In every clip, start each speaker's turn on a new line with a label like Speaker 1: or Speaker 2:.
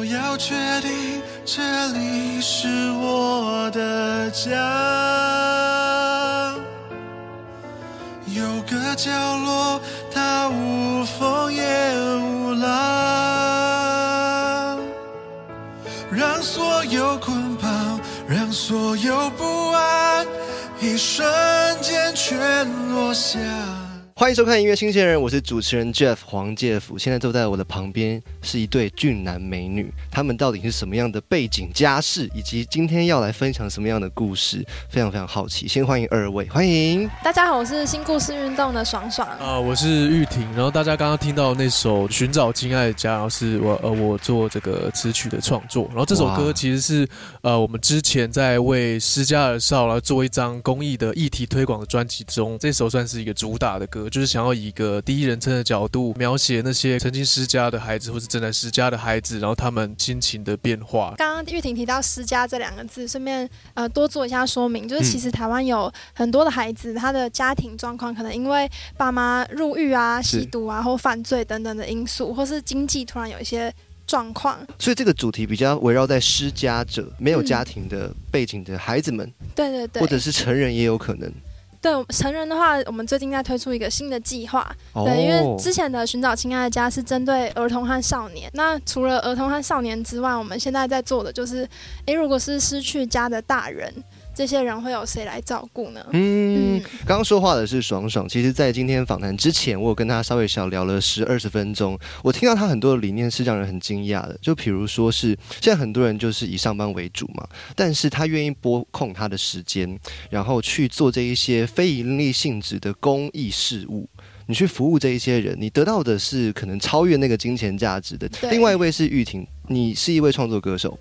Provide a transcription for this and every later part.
Speaker 1: 我要确定这里是我的家，有个角落它无风也无浪，让所有捆绑，让所有不安，一瞬间全落下。
Speaker 2: 欢迎收看音乐新鲜人，我是主持人 Jeff 黄介甫。现在坐在我的旁边是一对俊男美女，他们到底是什么样的背景家世，以及今天要来分享什么样的故事，非常非常好奇。先欢迎二位，欢迎
Speaker 3: 大家好，我是新故事运动的爽爽。
Speaker 4: 啊、我是玉婷。然后大家刚刚听到那首《寻找亲爱的家》，然后是我呃我做这个词曲的创作。然后这首歌其实是呃我们之前在为施加尔少来做一张公益的议题推广的专辑中，这首算是一个主打的歌，就是想要以一个第一人称的角度描写那些曾经施家的孩子或是正在施家的孩子，然后他们心情的变化。
Speaker 3: 刚刚玉婷提到“施家”这两个字，顺便呃多做一下说明，就是其实台湾有很多的孩子，他的家庭状况可能因为爸妈入狱啊、吸毒啊或犯罪等等的因素，或是经济突然有一些状况。
Speaker 2: 所以这个主题比较围绕在施家者、没有
Speaker 3: 嗯
Speaker 2: 家庭的背景的孩子们，
Speaker 3: 对对对，
Speaker 2: 或者是成人也有可能。
Speaker 3: 对成人的话，我们最近在推出一个新的计划，
Speaker 2: 哦
Speaker 3: 对，因为之前的寻找亲爱的家是针对儿童和少年。那除了儿童和少年之外，我们现在在做的就是，诶，如果是失去家的大人，这些人会有谁来照顾呢？
Speaker 2: 嗯
Speaker 3: 嗯，
Speaker 2: 刚刚说话的是爽爽，其实，在今天访谈之前，我有跟他稍微小聊了十二十分钟。我听到他很多的理念是让人很惊讶的，就比如说是现在很多人就是以上班为主嘛，但是他愿意拨空他的时间，然后去做这一些非盈利性质的公益事务。你去服务这一些人，你得到的是可能超越那个金钱价值的。另外一位是玉婷，你是一位创作歌手，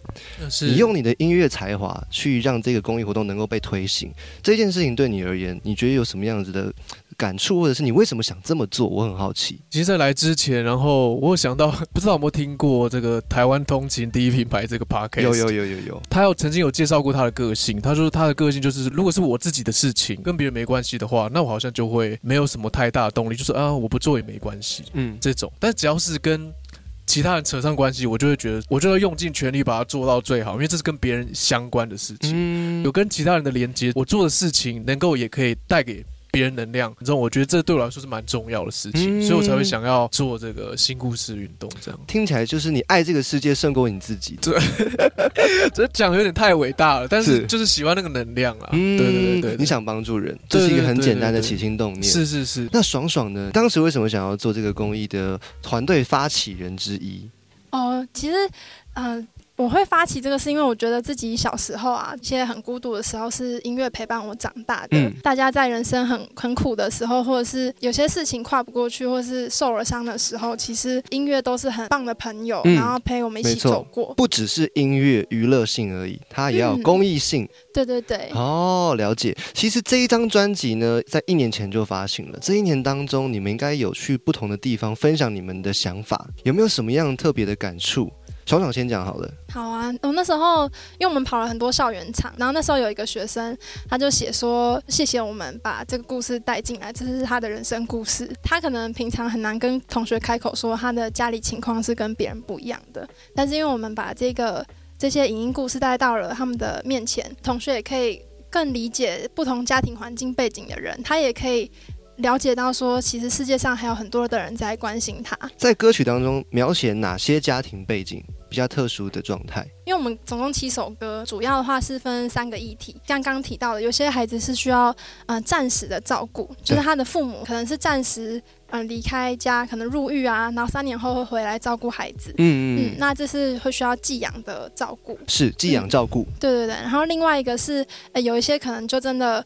Speaker 2: 你用你的音乐才华去让这个公益活动能够被推行，这件事情对你而言，你觉得有什么样子的感触，或者是你为什么想这么做？我很好奇。
Speaker 4: 其实，在来之前，然后我有想到，不知道有没有听过这个台湾通勤第一品牌这个 podcast？
Speaker 2: 有有有有有，
Speaker 4: 他有曾经有介绍过他的个性，他说他的个性就是，如果是我自己的事情跟别人没关系的话，那我好像就会没有什么太大的动力，就是啊我不做也没关系
Speaker 2: 嗯，
Speaker 4: 这种。但只要是跟其他人扯上关系，我就会觉得，我就要用尽全力把它做到最好，因为这是跟别人相关的事情，
Speaker 2: 嗯
Speaker 4: 有跟其他人的连接，我做的事情能够也可以带给。别人能量，你知道我觉得这对我来说是蛮重要的事情，
Speaker 2: 嗯
Speaker 4: 所以我才会想要做这个新故事运动。这样，
Speaker 2: 听起来就是你爱这个世界胜过你自己。
Speaker 4: 对 这讲有点太伟大了，但
Speaker 2: 是
Speaker 4: 是就是喜欢那个能量啊。
Speaker 2: 嗯
Speaker 4: 对对对对，
Speaker 2: 你想帮助人，这是一个很简单的起心动念。
Speaker 4: 是是是，
Speaker 2: 那爽爽呢？当时为什么想要做这个公益的团队发起人之一？
Speaker 3: 哦，其实，呃，我会发起这个是因为我觉得自己小时候啊，一些很孤独的时候，是音乐陪伴我长大的。
Speaker 2: 嗯
Speaker 3: 大家在人生很很苦的时候，或者是有些事情跨不过去，或是受了伤的时候，其实音乐都是很棒的朋友，
Speaker 2: 嗯
Speaker 3: 然后陪我们一起走过。
Speaker 2: 不只是音乐娱乐性而已，它也要公益性。
Speaker 3: 对对对。
Speaker 2: 哦，了解。其实这一张专辑呢，在一年前就发行了。这一年当中，你们应该有去不同的地方分享你们的想法，有没有什么样特别的感触？爽爽先讲好了。
Speaker 3: 好啊，我那时候因为我们跑了很多校园场，然后那时候有一个学生，他就写说谢谢我们把这个故事带进来，这是他的人生故事。他可能平常很难跟同学开口说他的家里情况是跟别人不一样的，但是因为我们把这个这些影音故事带到了他们的面前，同学也可以更理解不同家庭环境背景的人，他也可以。了解到说，其实世界上还有很多的人在关心他，
Speaker 2: 在歌曲当中描写哪些家庭背景比较特殊的状态？
Speaker 3: 因为我们总共七首歌，主要的话是分三个议题。像刚刚提到的，有些孩子是需要呃暂时的照顾，就是他的父母可能是暂时嗯离开家，可能入狱啊，然后三年后会回来照顾孩子。
Speaker 2: 嗯
Speaker 3: 嗯，那这是会需要寄养的照顾。
Speaker 2: 是寄养照顾。
Speaker 3: 对对对，然后另外一个是，呃，有一些可能就真的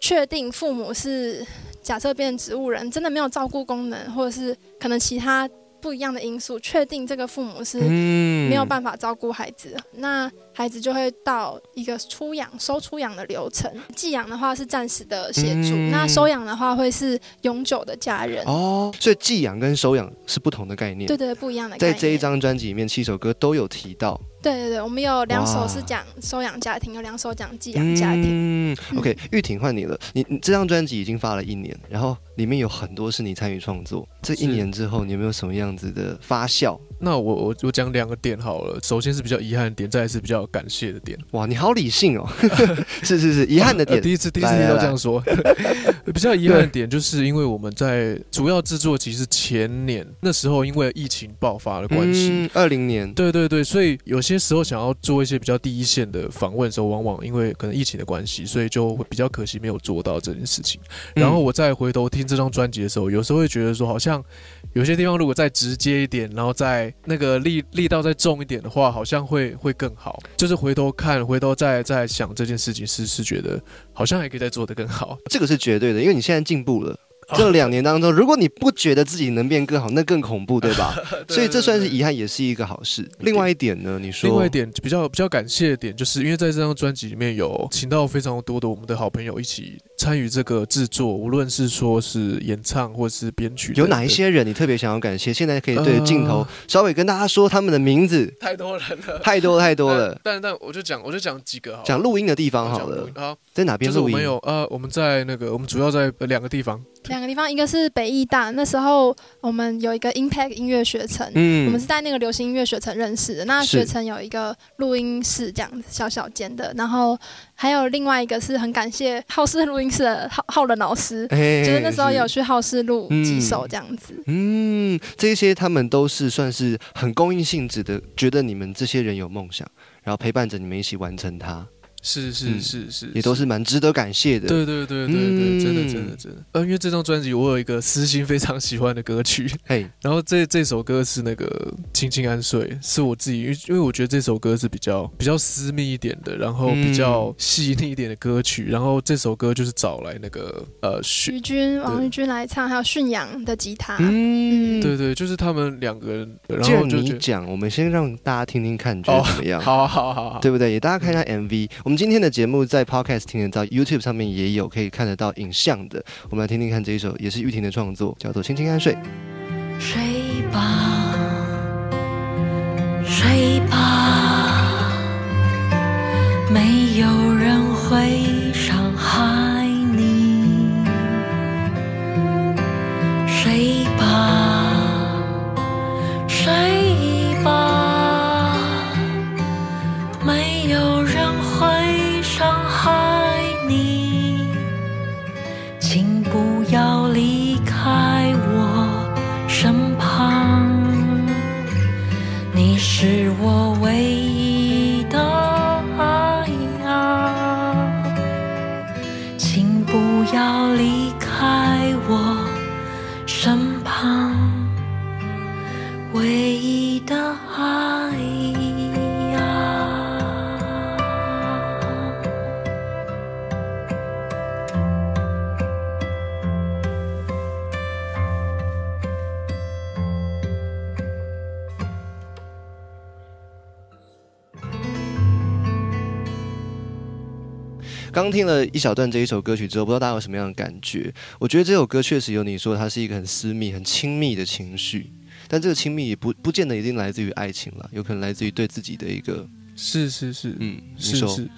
Speaker 3: 确定父母是假设变植物人，真的没有照顾功能，或者是可能其他不一样的因素，确定这个父母是
Speaker 2: 嗯。
Speaker 3: 没有办法照顾孩子，那孩子就会到一个出养、收出养的流程。寄养的话是暂时的协助，
Speaker 2: 嗯
Speaker 3: 那收养的话会是永久的家人。
Speaker 2: 哦，所以寄养跟收养是不同的概念。
Speaker 3: 对对，不一样的概念。
Speaker 2: 在这一张专辑里面，七首歌都有提到
Speaker 3: 对对对，我们有两首是讲收养家庭，有两首讲寄养家庭。
Speaker 2: 嗯，OK，玉婷换你了。你你这张专辑已经发了一年，然后里面有很多是你参与创作。这一年之后，你有没有什么样子的发酵？
Speaker 4: 那我我我讲两个点好了，首先是比较遗憾的点，再来是比较感谢的点。
Speaker 2: 哇，你好理性哦，是是是，遗憾的点，
Speaker 4: 呃第一次第一次听到这样说，比较遗憾的点就是因为我们在主要制作其实前年那时候，因为疫情爆发的关系。
Speaker 2: 嗯，二零年，
Speaker 4: 对对对，所以有些时候想要做一些比较第一线的访问的时候，往往因为可能疫情的关系，所以就会比较可惜没有做到这件事情。然后我再回头听这张专辑的时候，有时候会觉得说，好像有些地方如果再直接一点，然后再那个力力道再重一点的话，好像会会更好。就是回头看，回头再再想这件事情，是是觉得好像还可以再做得更好。
Speaker 2: 这个是绝对的，因为你现在进步了。这两年当中，如果你不觉得自己能变更好，那更恐怖，对吧？所以这算是遗憾，也是一个好事。另外一点呢，你说，
Speaker 4: 另外一点比较比较感谢的点，就是因为在这张专辑里面有请到非常多的我们的好朋友一起参与这个制作，无论是说是演唱或是编曲，
Speaker 2: 有哪一些人你特别想要感谢？现在可以对着镜头稍微跟大家说他们的名字。
Speaker 4: 太多人了，
Speaker 2: 太多太多了。
Speaker 4: 但但我就讲我就讲几个好，
Speaker 2: 讲录音的地方好了。
Speaker 4: 好，
Speaker 2: 在哪边录音？
Speaker 4: 我们有呃，我们在那个我们主要在两个地方。
Speaker 3: 两个地方，一个是北艺大，那时候我们有一个 Impact 音乐学城，嗯，我们是在那个流行音乐学城认识的。那学城有一个录音室，这样子小小间的。然后还有另外一个是很感谢浩视录音室的浩浩仁老师，就是那时候有去浩视录几首这样子。
Speaker 2: 嗯，这些他们都是算是很公益性质的，觉得你们这些人有梦想，然后陪伴着你们一起完成它。
Speaker 4: 是是是是，
Speaker 2: 也都是蛮值得感谢的。
Speaker 4: 对对对对对，真的真的真的。呃，因为这张专辑我有一个私心非常喜欢的歌曲，嘿，然后这这首歌是那个《轻轻安睡》，是我自己，因为因为我觉得这首歌是比较比较私密一点的，然后比较细腻一点的歌曲。然后这首歌就是找来那个呃
Speaker 3: 徐军、王玉军来唱，还有驯养的吉他。
Speaker 4: 嗯，对对，就是他们两个人。然后
Speaker 2: 就你讲，我们先让大家听听看，觉得怎么样？
Speaker 4: 好好好好，
Speaker 2: 对不对？也大家看一下 MV，我今天的节目在 Podcast 听得到，YouTube 上面也有可以看得到影像的。我们来听听看这一首，也是玉婷的创作，叫做《轻轻安睡》。
Speaker 5: 睡吧，睡吧，唯一的爱。
Speaker 2: 刚听了一小段这一首歌曲之后，不知道大家有什么样的感觉？我觉得这首歌确实有你说它是一个很私密、很亲密的情绪，但这个亲密也不不见得一定来自于爱情了，有可能来自于对自己的一个
Speaker 4: 是是是，嗯，是是，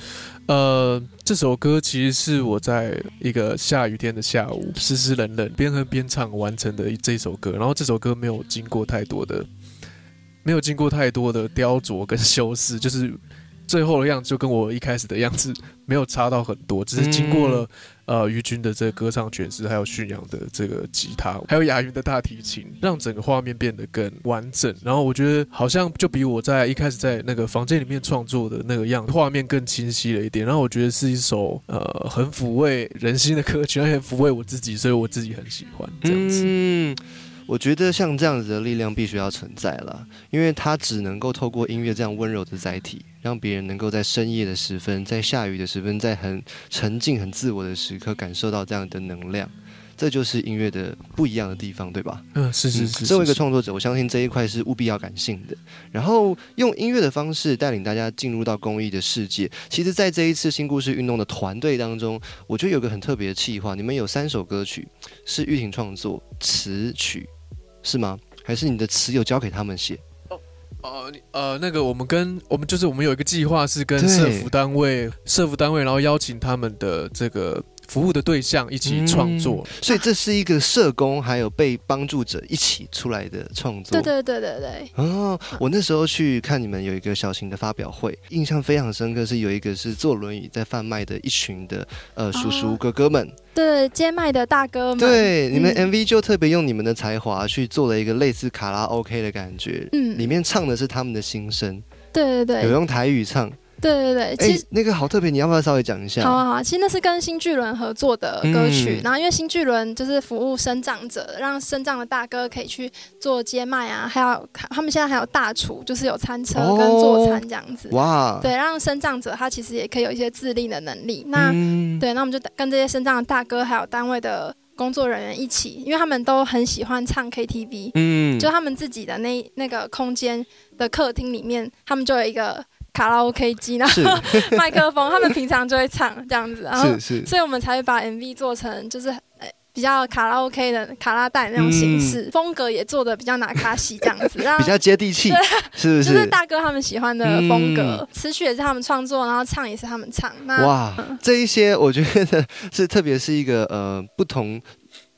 Speaker 4: 呃，这首歌其实是我在一个下雨天的下午，湿湿冷冷，边喝边唱完成的这首歌，然后这首歌没有经过太多的，没有经过太多的雕琢跟修饰，就是。最后的样子就跟我一开始的样子没有差到很多，只是经过了呃于军的这个歌唱诠释，还有驯养的这个吉他，还有雅云的大提琴，让整个画面变得更完整。然后我觉得好像就比我在一开始在那个房间里面创作的那个样画面更清晰了一点。然后我觉得是一首呃很抚慰人心的歌曲，而且抚慰我自己，所以我自己很喜欢这样子。
Speaker 2: 我觉得像这样子的力量必须要存在了，因为它只能够透过音乐这样温柔的载体，让别人能够在深夜的时分，在下雨的时分，在很沉静、很自我的时刻，感受到这样的能量。这就是音乐的不一样的地方，对吧？
Speaker 4: 嗯，是是是。
Speaker 2: 作为一个创作者，我相信这一块是务必要感性的。然后用音乐的方式带领大家进入到公益的世界。其实，在这一次新故事运动的团队当中，我觉得有个很特别的企划，你们有三首歌曲是玉婷创作词曲。是吗？还是你的词有交给他们写？哦
Speaker 4: 哦，呃，那个我们跟我们就是我们有一个计划是跟社服单位、社服单位，然后邀请他们的这个服务的对象一起创作。
Speaker 2: 所以这是一个社工还有被帮助者一起出来的创作。
Speaker 3: 对对对对对，
Speaker 2: 哦，我那时候去看你们有一个小型的发表会，印象非常深刻，是有一个是坐轮椅在贩卖的一群的呃叔叔
Speaker 3: 哦
Speaker 2: 哥哥们，
Speaker 3: 对街卖的大哥们，
Speaker 2: 对，你们
Speaker 3: 嗯。
Speaker 2: MV 就特别用你们的才华去做了一个类似卡拉 OK 的感觉，
Speaker 3: 嗯。
Speaker 2: 里面唱的是他们的心声，
Speaker 3: 对对对。
Speaker 2: 有用台语唱，
Speaker 3: 对对对，
Speaker 2: 哎
Speaker 3: 其实。，
Speaker 2: 那个好特别，你要不要稍微讲一下？
Speaker 3: 好啊好啊，其实那是跟新巨轮合作的歌曲，
Speaker 2: 嗯
Speaker 3: 然后因为新巨轮就是服务生长者，让生长的大哥可以去做街卖啊，还有他们现在还有大厨，就是有餐车
Speaker 2: 哦
Speaker 3: 跟做餐这样子。
Speaker 2: 哇，
Speaker 3: 对，让生长者他其实也可以有一些自立的能力。那、
Speaker 2: 嗯
Speaker 3: 对，那我们就跟这些生长的大哥还有单位的工作人员一起，因为他们都很喜欢唱 KTV，、
Speaker 2: 嗯
Speaker 3: 就他们自己的那那个空间的客厅里面，他们就有一个卡拉 OK 机，然后麦克风，他们平常就会唱这样子，然后所以我们才会把 MV 做成就是呃比较卡拉 OK 的卡拉带那种形式，风格也做的比较拿卡西这样子，然
Speaker 2: 后 比较接地气，是不？
Speaker 3: 就是是大哥他们喜欢的风格
Speaker 2: 嗯，
Speaker 3: 词曲也是他们创作，然后唱也是他们唱。那
Speaker 2: 哇，这一些我觉得是特别是一个呃不同。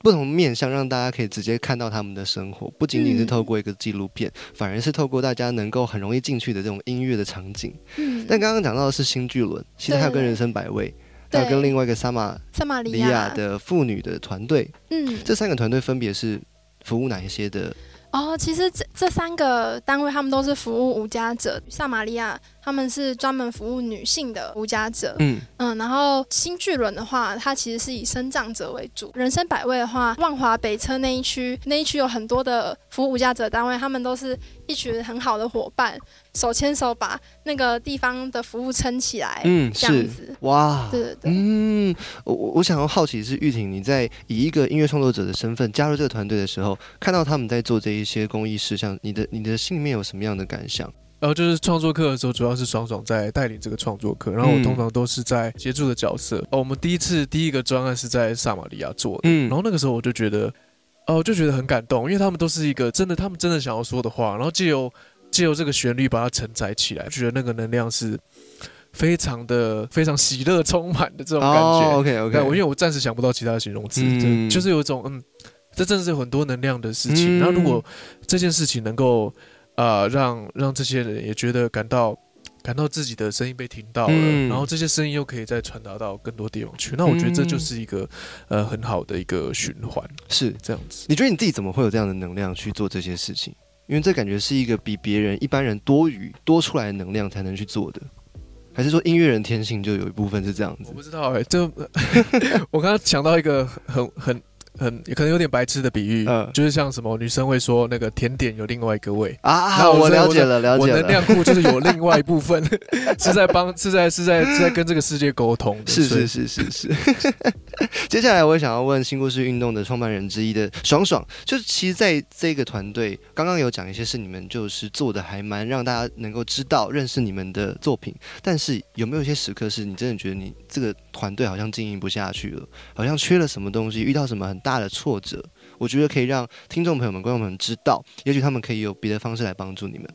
Speaker 2: 不同面向让大家可以直接看到他们的生活，不仅仅是
Speaker 3: 嗯
Speaker 2: 透过一个纪录片，反而是透过大家能够很容易进去的这种音乐的场景。
Speaker 3: 嗯，
Speaker 2: 但刚刚讲到的是新巨轮，其实还有跟人生百味，还
Speaker 3: 对
Speaker 2: 有跟另外一个撒马
Speaker 3: 撒玛利
Speaker 2: 利亚
Speaker 3: 亚，
Speaker 2: 的妇女的团队，
Speaker 3: 嗯，
Speaker 2: 这三个团队分别是服务哪一些的？
Speaker 3: 哦，其实这这三个单位他们都是服务无家者，撒玛利亚他们是专门服务女性的无家者，
Speaker 2: 嗯，
Speaker 3: 嗯，然后新巨轮的话，它其实是以生长者为主。人生百味的话，万华北车那一区，那一区有很多的服务无家者单位，他们都是一群很好的伙伴，手牵手把那个地方的服务撑起来，
Speaker 2: 嗯，
Speaker 3: 这样
Speaker 2: 是
Speaker 3: 子。
Speaker 2: 哇，
Speaker 3: 对对对，
Speaker 2: 嗯，我我我想要好奇是玉婷，你在以一个音乐创作者的身份加入这个团队的时候，看到他们在做这一些公益事项，你的你的心里面有什么样的感想？
Speaker 4: 然后就是创作课的时候，主要是爽爽在带领这个创作课，然后我
Speaker 2: 嗯
Speaker 4: 通常都是在协助的角色。哦，我们第一次第一个专案是在撒玛利亚做的，
Speaker 2: 嗯
Speaker 4: 然后那个时候我就觉得，哦，我就觉得很感动，因为他们都是一个真的，他们真的想要说的话，然后借由借由这个旋律把它承载起来，觉得那个能量是非常的非常喜乐充满的这种感觉。
Speaker 2: 哦，OK
Speaker 4: 对，我
Speaker 2: OK，
Speaker 4: 因为我暂时想不到其他的形容词，
Speaker 2: 嗯
Speaker 4: 就就是有一种嗯，这真的是有很多能量的事情。
Speaker 2: 嗯
Speaker 4: 然后如果这件事情能够呃让让这些人也觉得感到感到自己的声音被听到了，
Speaker 2: 嗯
Speaker 4: 然后这些声音又可以再传达到更多地方去，那我觉得这就是一个呃很好的一个循环，
Speaker 2: 是。
Speaker 4: 这样子。
Speaker 2: 你觉得你自己怎么会有这样的能量去做这些事情？因为这感觉是一个比别人一般人多余多出来的能量才能去做的，还是说音乐人天性就有一部分是这样子
Speaker 4: 我？不知道哎、这 我刚刚想到一个很很很可能有点白痴的比喻，
Speaker 2: 嗯
Speaker 4: 就是像什么女生会说那个甜点有另外一个味，
Speaker 2: 啊，
Speaker 4: 那我
Speaker 2: 我了解了，了
Speaker 4: 我能
Speaker 2: 解了。
Speaker 4: 量库就是有另外一部分 是在帮是在是在是在跟这个世界沟通的，
Speaker 2: 是
Speaker 4: 所以
Speaker 2: 是是是是。接下来我也想要问新故事运动的创办人之一的爽爽，就是其实在这个团队刚刚有讲一些是你们就是做的还蛮让大家能够知道认识你们的作品，但是有没有一些时刻是你真的觉得你这个团队好像经营不下去了，好像缺了什么东西，遇到什么很大的挫折？我觉得可以让听众朋友们、观众朋友们知道，也许他们可以有别的方式来帮助你们。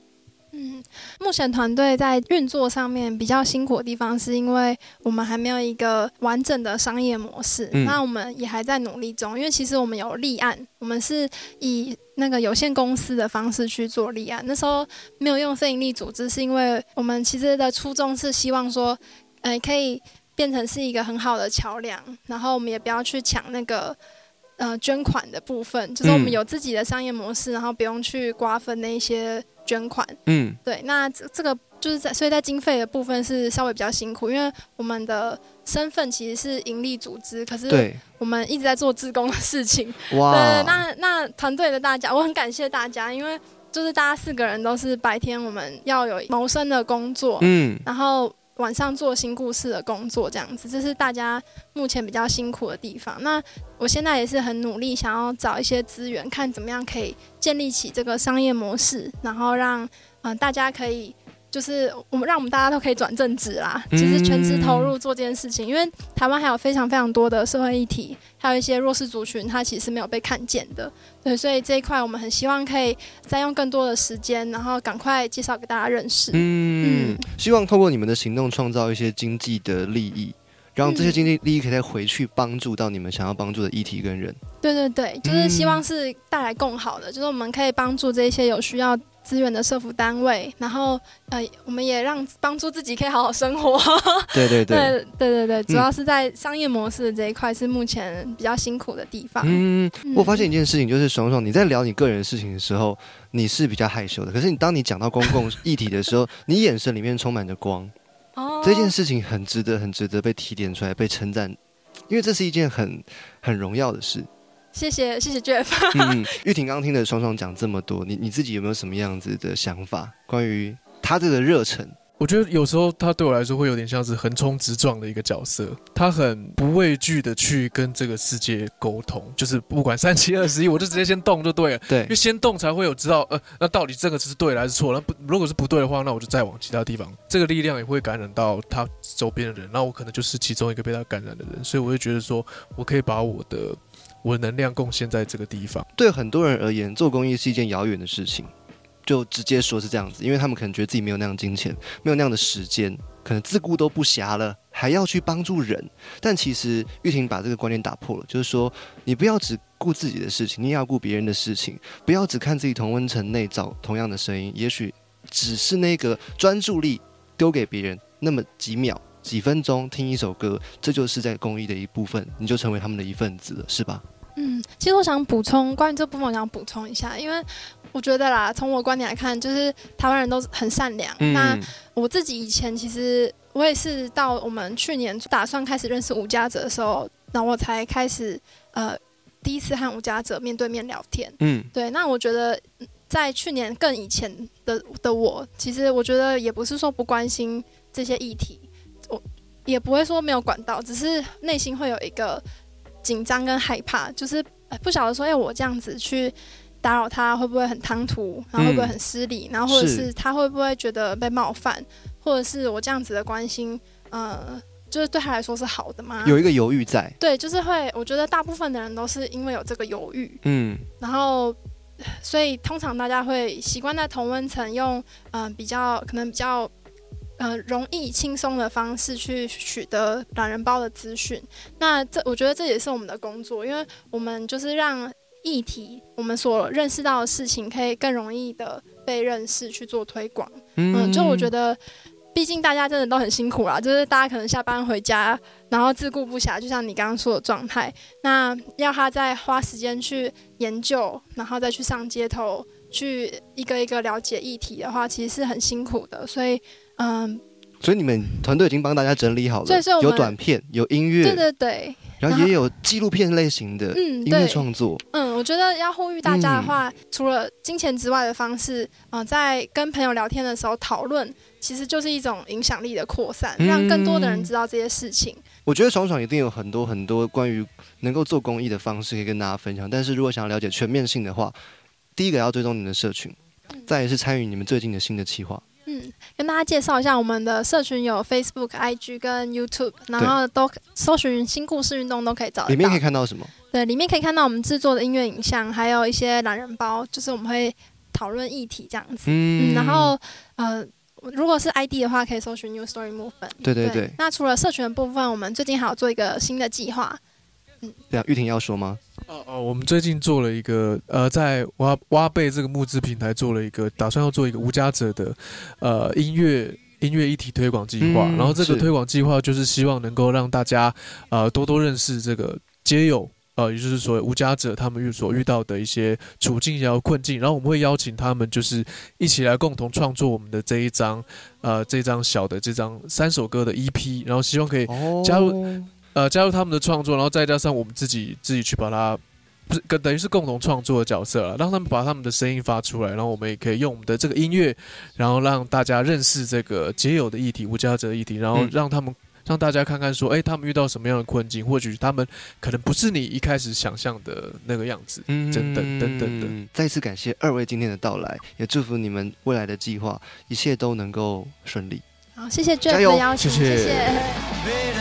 Speaker 3: 嗯，目前团队在运作上面比较辛苦的地方，是因为我们还没有一个完整的商业模式。
Speaker 2: 嗯
Speaker 3: 那我们也还在努力中，因为其实我们有立案，我们是以那个有限公司的方式去做立案。那时候没有用非营利组织，是因为我们其实的初衷是希望说，呃，可以变成是一个很好的桥梁，然后我们也不要去抢那个。呃，捐款的部分就是我们
Speaker 2: 嗯
Speaker 3: 有自己的商业模式，然后不用去瓜分那一些捐款。
Speaker 2: 嗯
Speaker 3: 对，那这这个就是在，所以在经费的部分是稍微比较辛苦，因为我们的身份其实是盈利组织，可是，我们一直在做自工的事情。
Speaker 2: 哇，
Speaker 3: 对，那那团队的大家，我很感谢大家，因为就是大家四个人都是白天我们要有谋生的工作，
Speaker 2: 嗯
Speaker 3: 然后晚上做新故事的工作，这样子，这是大家目前比较辛苦的地方。那我现在也是很努力，想要找一些资源，看怎么样可以建立起这个商业模式，然后让嗯、大家可以。就是我们让我们大家都可以转正职啦，就是全职投入做这件事情，因为台湾还有非常非常多的社会议题，还有一些弱势族群，它其实是没有被看见的。对，所以这一块我们很希望可以再用更多的时间，然后赶快介绍给大家认识。
Speaker 2: 嗯
Speaker 3: 嗯，
Speaker 2: 希望透过你们的行动创造一些经济的利益，让这些经济利益可以再回去帮助到你们想要帮助的议题跟人。
Speaker 3: 对对对，就是希望是带来更好的，就是我们可以帮助这些有需要资源的社服单位，然后呃，我们也让帮助自己可以好好生活。
Speaker 2: 对 对对。
Speaker 3: 对对对对，主要是在商业模式这一块是目前比较辛苦的地方。
Speaker 2: 嗯，我发现一件事情，就是爽爽你在聊你个人事情的时候，你是比较害羞的，可是你当你讲到公共议题的时候，你眼神里面充满着光。
Speaker 3: 哦，
Speaker 2: 这件事情很值得，很值得被提点出来，被称赞，因为这是一件很很荣耀的事。
Speaker 3: 谢谢谢谢 Jeff。
Speaker 2: 嗯，玉婷刚刚听了双双讲这么多，你你自己有没有什么样子的想法？关于他这个热忱？
Speaker 4: 我觉得有时候他对我来说会有点像是横冲直撞的一个角色，他很不畏惧的去跟这个世界沟通，就是不管三七二十一，我就直接先动就对了。
Speaker 2: 对，
Speaker 4: 因为先动才会有知道，呃，那到底这个是对还是错？那不如果是不对的话，那我就再往其他地方。这个力量也会感染到他周边的人，那我可能就是其中一个被他感染的人，所以我就觉得说我可以把我的我能量贡献在这个地方。
Speaker 2: 对很多人而言，做公益是一件遥远的事情。就直接说是这样子，因为他们可能觉得自己没有那样金钱，没有那样的时间，可能自顾都不暇了，还要去帮助人。但其实玉婷把这个观念打破了，就是说你不要只顾自己的事情，你也要顾别人的事情，不要只看自己同温层内找同样的声音，也许只是那个专注力丢给别人那么几秒、几分钟听一首歌，这就是在公益的一部分，你就成为他们的一份子了，是吧？
Speaker 3: 嗯，其实我想补充关于这部分，我想补充一下，因为我觉得啦，从我观点来看，就是台湾人都很善良。那我自己以前其实我也是到我们去年打算开始认识吴家泽的时候，那我才开始呃第一次和吴家泽面对面聊天。嗯，对。那我觉得在去年更以前的的我，其实我觉得也不是说不关心这些议题，我也不会说没有管到，只是内心会有一个。紧张跟害怕，就是不晓得说，哎，我这样子去打扰他，会不会很唐突？然后会不会很失礼？然后或者是他会不会觉得被冒犯？或者是我这样子的关心，呃，就是对他来说是好的吗？
Speaker 2: 有一个犹豫在。
Speaker 3: 对，就是会，我觉得大部分的人都是因为有这个犹豫，嗯，然后所以通常大家会习惯在同温层用，嗯，比较可能比较。呃，容易轻松的方式去取得懒人包的资讯，那这我觉得这也是我们的工作，因为我们就是让议题，我们所认识到的事情可以更容易的被认识去做推广。嗯，就我觉得，毕竟大家真的都很辛苦啦，就是大家可能下班回家，然后自顾不暇，就像你刚刚说的状态，那要他再花时间去研究，然后再去上街头，去一个一个了解议题的话，其实是很辛苦的，所以。
Speaker 2: 嗯，所以你们团队已经帮大家整理好了，有短片，有音乐，
Speaker 3: 对对对，
Speaker 2: 然后也有纪录片类型的音乐创作。
Speaker 3: 嗯，我觉得要呼吁大家的话，除了金钱之外的方式，啊，在跟朋友聊天的时候讨论，其实就是一种影响力的扩散，让更多的人知道这些事情。
Speaker 2: 我觉得爽爽一定有很多很多关于能够做公益的方式可以跟大家分享，但是如果想要了解全面性的话，第一个要追踪你们的社群，再是参与你们最近的新的计划。
Speaker 3: 嗯，跟大家介绍一下，我们的社群有 Facebook、IG 跟 YouTube，然后都搜寻“新故事运动”都可以找到。
Speaker 2: 里面可以看到什么？
Speaker 3: 对，里面可以看到我们制作的音乐影像，还有一些懒人包，就是我们会讨论议题这样子。嗯，然后呃，如果是 ID 的话，可以搜寻 New Story Movement。
Speaker 2: 对对对。
Speaker 3: 那除了社群的部分，我们最近还有做一个新的计划。
Speaker 2: 嗯，对啊，玉婷要说吗？
Speaker 4: 哦哦，我们最近做了一个呃，在挖挖贝这个募资平台做了一个，打算要做一个无家者的呃音乐音乐一体推广计划。然后这个推广计划就是希望能够让大家呃多多认识这个街友呃，也就是所谓无家者他们遇所遇到的一些处境然后困境。然后我们会邀请他们就是一起来共同创作我们的这一张呃这张小的这张三首歌的 EP，然后希望可以加入。呃，加入他们的创作，然后再加上我们自己自己去把它，不是跟等于是共同创作的角色了，让他们把他们的声音发出来，然后我们也可以用我们的这个音乐，然后让大家认识这个结友的议题、无家者议题，然后让他们让大家看看说，哎，他们遇到什么样的困境，或许他们可能不是你一开始想象的那个样子，等等等等等。
Speaker 2: 再次感谢二位今天的到来，也祝福你们未来的计划一切都能够顺利。
Speaker 3: 好，谢谢 Jeff 的邀请，谢谢。